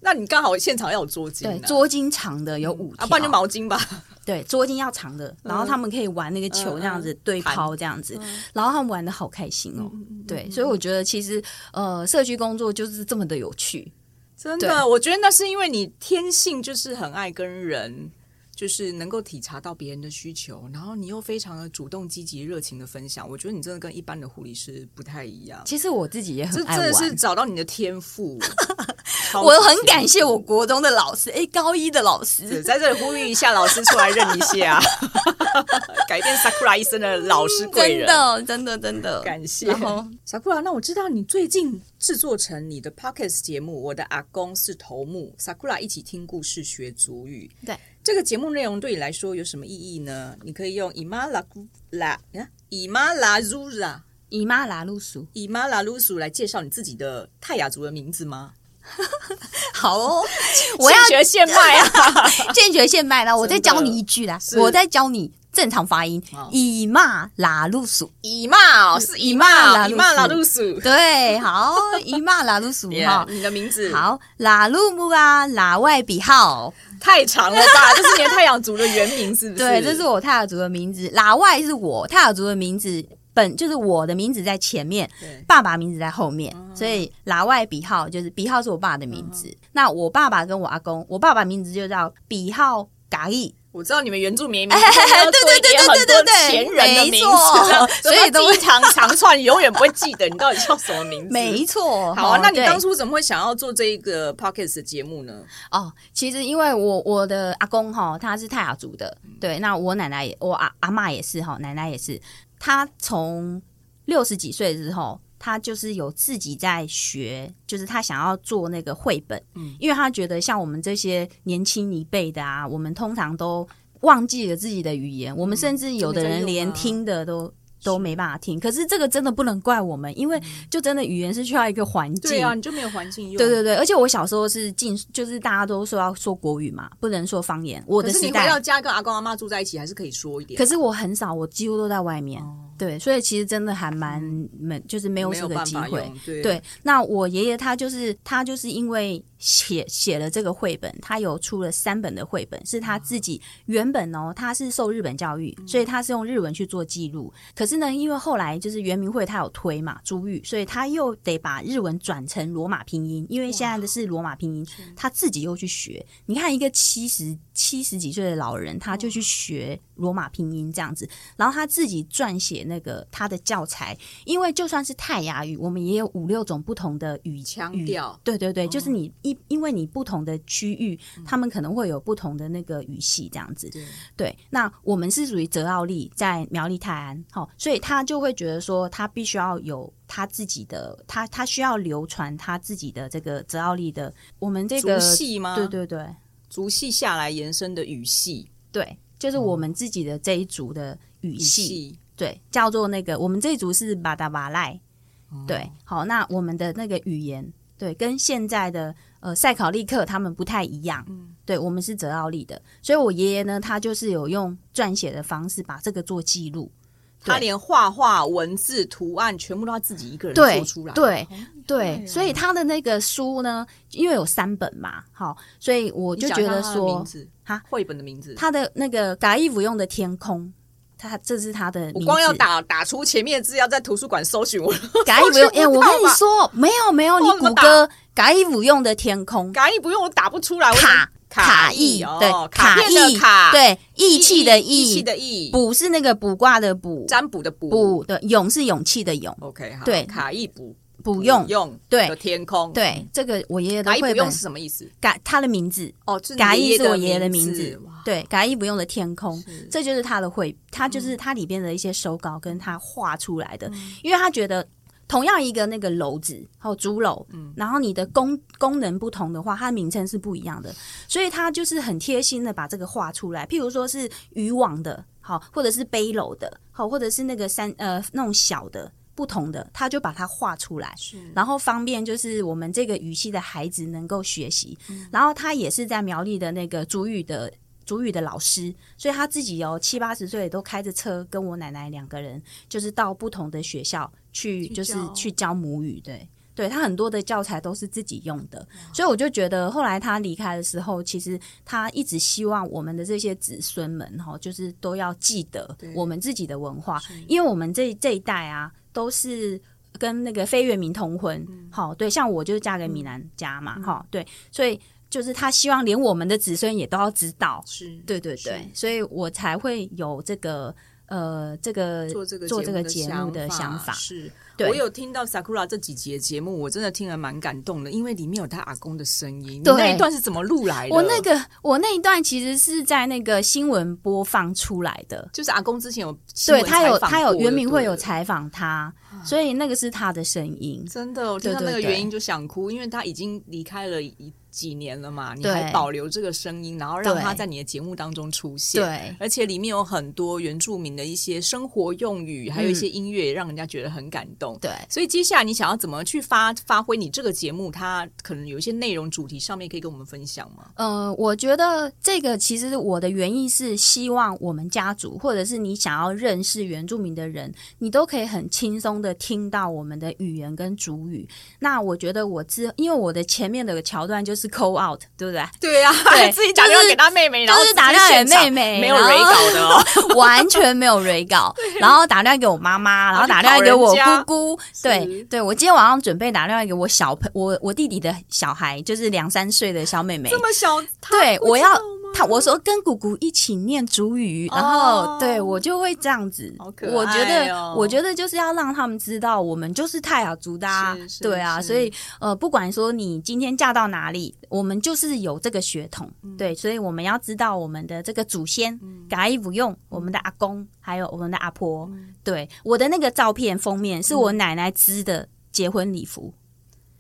那你刚好现场要有桌巾，对，桌巾长的有五条，啊，不然就毛巾吧。对，桌巾要长的，然后他们可以玩那个球，这样子对抛这样子，嗯、然后他们玩的好开心哦。嗯、对，所以我觉得其实呃，社区工作就是这么的有趣。真的，我觉得那是因为你天性就是很爱跟人。就是能够体察到别人的需求，然后你又非常的主动、积极、热情的分享。我觉得你真的跟一般的护理师不太一样。其实我自己也很爱玩，这真的是找到你的天赋。我很感谢我国中的老师，哎，高一的老师，在这里呼吁一下，老师出来认一下，改变 Sakura 一生的老师贵人，真的，真的，真的，感谢。Sakura，那我知道你最近制作成你的 Podcast 节目《我的阿公是头目》，Sakura 一起听故事学族语，对。这个节目内容对你来说有什么意义呢？你可以用伊玛拉古拉伊玛拉鲁拉姨妈拉鲁苏姨妈拉鲁苏来介绍你自己的泰雅族的名字吗？好哦，我要现学现卖啊，现学 现卖啦！我再教你一句啦，我再教你。正常发音，哦、以骂拉路鼠，以骂哦，是以骂，以骂拉路鼠，对，好，以骂拉路鼠哈，你的名字好，拉路木啊，拉外比号，太长了吧？这是你的太阳族的原名是不是？对，这是我太阳族的名字，拉外是我太阳族的名字。本就是我的名字在前面，爸爸名字在后面，所以拉外比号就是比号是我爸的名字。那我爸爸跟我阿公，我爸爸名字就叫比号嘎义。我知道你们原住民名字对对对对对对，前人的名字，所以都长长串，永远不会记得你到底叫什么名字。没错，好啊，那你当初怎么会想要做这一个 podcast 的节目呢？哦，其实因为我我的阿公哈，他是泰雅族的，对，那我奶奶也，我阿阿妈也是哈，奶奶也是。他从六十几岁之后，他就是有自己在学，就是他想要做那个绘本，嗯，因为他觉得像我们这些年轻一辈的啊，我们通常都忘记了自己的语言，我们甚至有的人连听的都。都没办法听，可是这个真的不能怪我们，因为就真的语言是需要一个环境。对啊，你就没有环境用。对对对，而且我小时候是进，就是大家都说要说国语嘛，不能说方言。我的时代，可是你回到家跟阿公阿妈住在一起，还是可以说一点。可是我很少，我几乎都在外面。哦、对，所以其实真的还蛮没，就是没有这个机会。对，对，那我爷爷他就是他就是因为写写了这个绘本，他有出了三本的绘本，是他自己原本哦，他是受日本教育，所以他是用日文去做记录。可是呢，因为后来就是圆明会他有推嘛，珠玉，所以他又得把日文转成罗马拼音，因为现在的是罗马拼音，他自己又去学。你看一个七十七十几岁的老人，他就去学罗马拼音这样子，然后他自己撰写那个他的教材，因为就算是泰雅语，我们也有五六种不同的语腔调。对对对，就是你一因为你不同的区域，他们可能会有不同的那个语系这样子。对，那我们是属于泽奥利在苗栗泰安，好，所以他。就会觉得说，他必须要有他自己的，他他需要流传他自己的这个泽奥利的我们这个族系吗？对对对，族系下来延伸的语系，对，就是我们自己的这一族的语系，语系对，叫做那个我们这一族是巴达瓦赖，嗯、对，好，那我们的那个语言，对，跟现在的呃赛考利克他们不太一样，嗯，对，我们是泽奥利的，所以我爷爷呢，他就是有用撰写的方式把这个做记录。他连画画、文字、图案全部都他自己一个人做出来。对对对，所以他的那个书呢，因为有三本嘛，好，所以我就觉得说，哈，绘本的名字，他的那个嘎伊夫用的天空，他这是他的。我光要打打出前面的字，要在图书馆搜寻我。嘎伊不用，哎，我跟你说，没有没有，你谷歌嘎伊不用的天空，嘎伊不用我打不出来。卡。卡意对，卡意卡对，义气的义，义气的义，卜是那个卜卦的卜，占卜的卜，卜的勇是勇气的勇。OK，哈，对，卡意卜卜用用对天空，对这个我爷爷的卡义卜用是什么意思？改他的名字哦，改义是我爷爷的名字，对，改义不用的天空，这就是他的绘，他就是他里边的一些手稿跟他画出来的，因为他觉得。同样一个那个篓子，还有竹篓，嗯，然后你的功功能不同的话，它的名称是不一样的，所以他就是很贴心的把这个画出来。譬如说是渔网的，好，或者是背篓的，好，或者是那个山呃那种小的不同的，他就把它画出来，是，然后方便就是我们这个语系的孩子能够学习。嗯，然后他也是在苗栗的那个主语的。主语的老师，所以他自己有七八十岁都开着车，跟我奶奶两个人，就是到不同的学校去，就是去教母语。对，对他很多的教材都是自己用的，所以我就觉得后来他离开的时候，其实他一直希望我们的这些子孙们哈，就是都要记得我们自己的文化，因为我们这这一代啊，都是跟那个非原民通婚。好，对，像我就是嫁给闽南家嘛，哈，对，所以。就是他希望连我们的子孙也都要知道，是对对对，所以我才会有这个呃这个做这个做这个节目的想法。是对我有听到 Sakura 这几节节目，我真的听了蛮感动的，因为里面有他阿公的声音。对，那一段是怎么录来的？我那个我那一段其实是在那个新闻播放出来的，就是阿公之前有对他有他有原民会有采访他，所以那个是他的声音。真的，我听到那个原因就想哭，因为他已经离开了一。几年了嘛，你还保留这个声音，然后让它在你的节目当中出现。对，而且里面有很多原住民的一些生活用语，还有一些音乐，让人家觉得很感动。对，所以接下来你想要怎么去发发挥你这个节目？它可能有一些内容主题上面可以跟我们分享吗？呃，我觉得这个其实我的原意是希望我们家族，或者是你想要认识原住民的人，你都可以很轻松的听到我们的语言跟主语。那我觉得我之因为我的前面的桥段就是 call out，对不对？对呀、啊，对 自己打电话给他妹妹，然后就是打电话给妹妹，没有 re 稿的哦，完全没有 re 稿。然后打电话给我妈妈，然后打电话给我姑姑。对对，我今天晚上准备打电话给我小朋我我弟弟的小孩，就是两三岁的小妹妹，这么小，对，我要。他我说跟姑姑一起念主语，然后、oh, 对我就会这样子。我觉得，我觉得就是要让他们知道，我们就是泰雅族的、啊，对啊。所以呃，不管说你今天嫁到哪里，我们就是有这个血统，嗯、对。所以我们要知道我们的这个祖先，嘎伊不用我们的阿公，还有我们的阿婆。嗯、对，我的那个照片封面是我奶奶织的结婚礼服。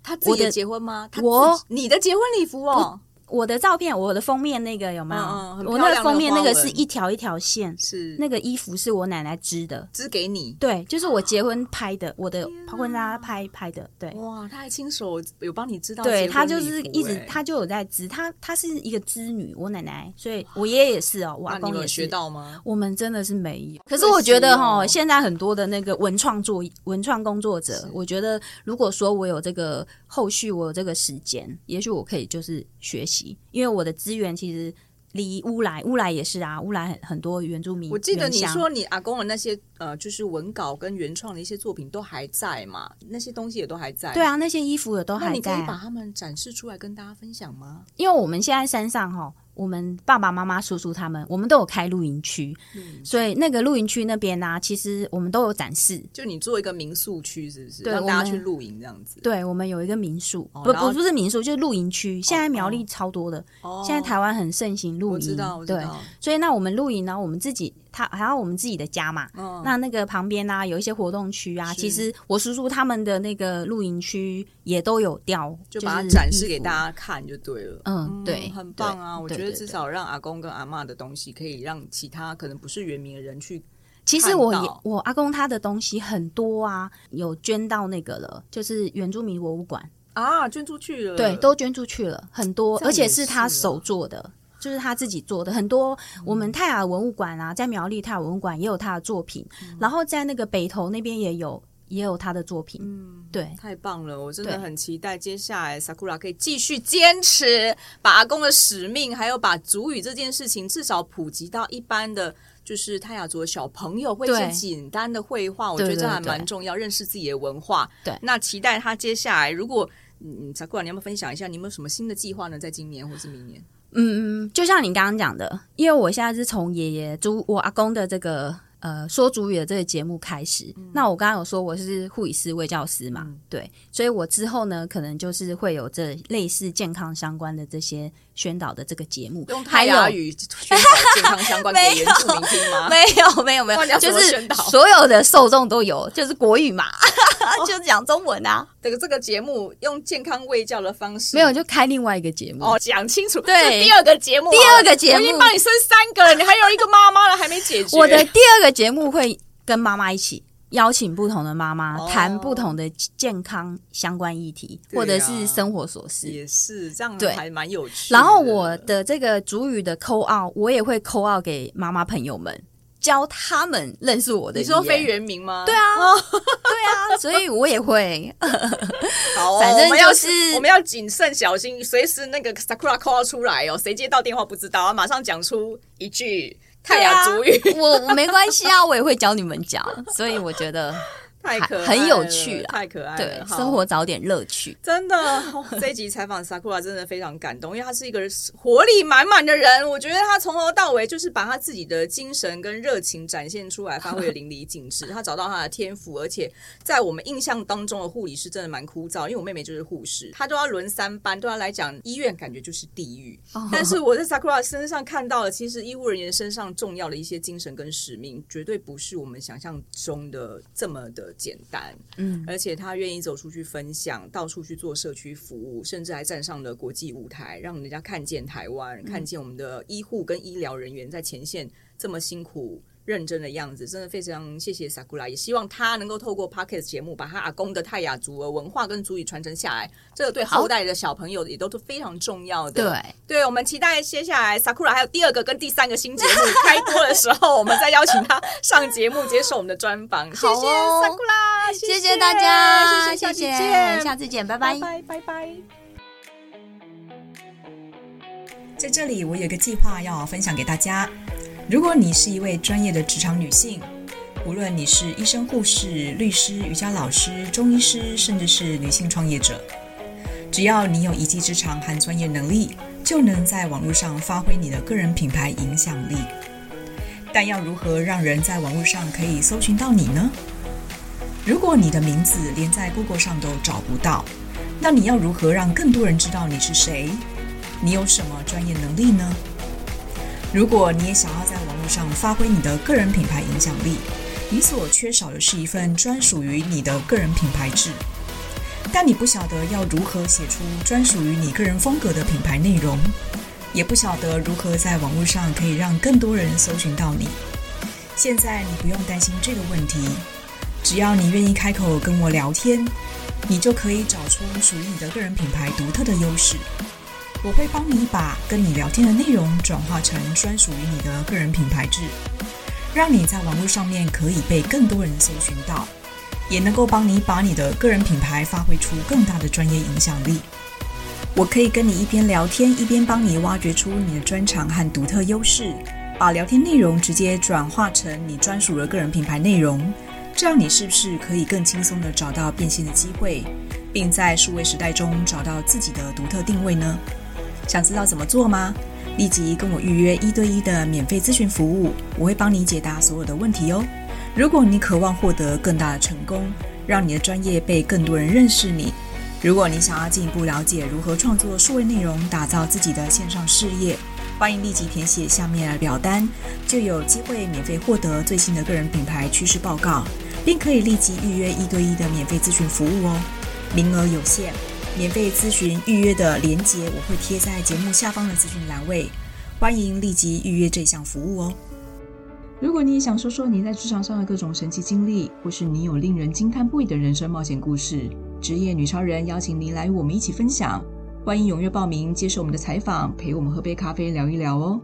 她自己结婚吗？我你的结婚礼服哦。我的照片，我的封面那个有没有？嗯嗯、我那个封面那个是一条一条线，是那个衣服是我奶奶织的，织给你。对，就是我结婚拍的，啊、我的婚纱拍拍的。对，哇，她还亲手有帮你织到。对，她就是一直她就有在织，她她是一个织女，我奶奶，所以我爷爷也是哦，我阿公也是。学到吗？我们真的是没有。可是我觉得哈、哦，现在很多的那个文创作文创工作者，我觉得如果说我有这个后续，我有这个时间，也许我可以就是学习。因为我的资源其实离乌来，乌来也是啊，乌来很很多原住民。我记得你说你阿公的那些呃，就是文稿跟原创的一些作品都还在嘛，那些东西也都还在。对啊，那些衣服也都还在。那你可以把它们展示出来跟大家分享吗？因为我们现在山上哈。我们爸爸妈妈、叔叔他们，我们都有开露营区，嗯、所以那个露营区那边呢、啊，其实我们都有展示。就你做一个民宿区，是不是？对，让大家去露营这样子。对，我们有一个民宿，哦、不不不是民宿，就是露营区。现在苗栗超多的，哦、现在台湾很盛行露营。我知道，我知道。对，所以那我们露营呢，我们自己。他还有我们自己的家嘛，嗯、那那个旁边啊，有一些活动区啊。其实我叔叔他们的那个露营区也都有雕，就把它展示给大家看就对了。嗯，对，很棒啊！我觉得至少让阿公跟阿嬷的东西，可以让其他可能不是原民的人去。其实我也我阿公他的东西很多啊，有捐到那个了，就是原住民博物馆啊，捐出去了。对，都捐出去了，很多，而且是他手做的。就是他自己做的很多，我们泰雅文物馆啊，在苗栗泰雅文物馆也有他的作品，嗯、然后在那个北投那边也有也有他的作品。嗯，对，太棒了，我真的很期待接下来 Sakura 可以继续坚持把阿公的使命，还有把族语这件事情至少普及到一般的就是泰雅族的小朋友会一些简单的绘画，我觉得这还蛮重要，认识自己的文化。对，那期待他接下来，如果嗯 Sakura 你要不要分享一下，你有没有什么新的计划呢？在今年或是明年？嗯嗯，就像你刚刚讲的，因为我现在是从爷爷主我阿公的这个呃说主语的这个节目开始。嗯、那我刚刚有说我是护理师、卫教师嘛，嗯、对，所以我之后呢，可能就是会有这类似健康相关的这些。宣导的这个节目，用泰雅语宣导 健康相关的原住民听吗？没有，没有，没有，没有，就是所有的受众都有，就是国语嘛，就讲中文啊。这个这个节目用健康卫教的方式，没有就开另外一个节目哦，讲清楚。对，第二个节目，第二个节目，我已经帮你生三个了，你还有一个妈妈了还没解决。我的第二个节目会跟妈妈一起。邀请不同的妈妈谈不同的健康相关议题，哦、或者是生活琐事，也是这样，对，还蛮有趣。然后我的这个主语的 call out，我也会 call out 给妈妈朋友们，教他们认识我的。你说非原名吗？对啊，哦、对啊，所以我也会。好、哦，反正就是我们要谨慎小心，随时那个 Sakura call 出来哦，谁接到电话不知道，马上讲出一句。泰雅族语，我我没关系啊，我也会教你们讲，所以我觉得太可爱，很有趣了，太可爱了。对，生活找点乐趣，真的。这一集采访 Sakura 真的非常感动，因为他是一个活力满满的人。我觉得他从头到尾就是把他自己的精神跟热情展现出来，发挥的淋漓尽致。他找到他的天赋，而且在我们印象当中的护理师真的蛮枯燥，因为我妹妹就是护士，她都要轮三班，对她来讲医院感觉就是地狱。但是我在 Sakura 身上看到了，其实医护人员身上重要的一些精神跟使命，绝对不是我们想象中的这么的的简单，嗯，而且他愿意走出去分享，到处去做社区服务，甚至还站上了国际舞台，让人家看见台湾，嗯、看见我们的医护跟医疗人员在前线这么辛苦。认真的样子，真的非常谢谢 Sakura，也希望他能够透过 Podcast 节目，把他阿公的泰雅族的文化跟族语传承下来，这个对后代的小朋友也都是非常重要的。对，对，我们期待接下来 Sakura 还有第二个跟第三个新节目开播的时候，我们再邀请他上节目接受我们的专访。谢谢 Sakura，谢谢大家，谢谢，下次见，下次见，拜拜，拜拜，拜拜。在这里，我有一个计划要分享给大家。如果你是一位专业的职场女性，无论你是医生、护士、律师、瑜伽老师、中医师，甚至是女性创业者，只要你有一技之长和专业能力，就能在网络上发挥你的个人品牌影响力。但要如何让人在网络上可以搜寻到你呢？如果你的名字连在 Google 上都找不到，那你要如何让更多人知道你是谁？你有什么专业能力呢？如果你也想要在网络上发挥你的个人品牌影响力，你所缺少的是一份专属于你的个人品牌志。但你不晓得要如何写出专属于你个人风格的品牌内容，也不晓得如何在网络上可以让更多人搜寻到你。现在你不用担心这个问题，只要你愿意开口跟我聊天，你就可以找出属于你的个人品牌独特的优势。我会帮你把跟你聊天的内容转化成专属于你的个人品牌志，让你在网络上面可以被更多人搜寻到，也能够帮你把你的个人品牌发挥出更大的专业影响力。我可以跟你一边聊天，一边帮你挖掘出你的专长和独特优势，把聊天内容直接转化成你专属的个人品牌内容，这样你是不是可以更轻松地找到变现的机会，并在数位时代中找到自己的独特定位呢？想知道怎么做吗？立即跟我预约一对一的免费咨询服务，我会帮你解答所有的问题哦。如果你渴望获得更大的成功，让你的专业被更多人认识你，如果你想要进一步了解如何创作数位内容，打造自己的线上事业，欢迎立即填写下面的表单，就有机会免费获得最新的个人品牌趋势报告，并可以立即预约一对一的免费咨询服务哦。名额有限。免费咨询预约的链接我会贴在节目下方的资讯栏位，欢迎立即预约这项服务哦。如果你也想说说你在职场上的各种神奇经历，或是你有令人惊叹不已的人生冒险故事，职业女超人邀请您来与我们一起分享。欢迎踊跃报名，接受我们的采访，陪我们喝杯咖啡聊一聊哦。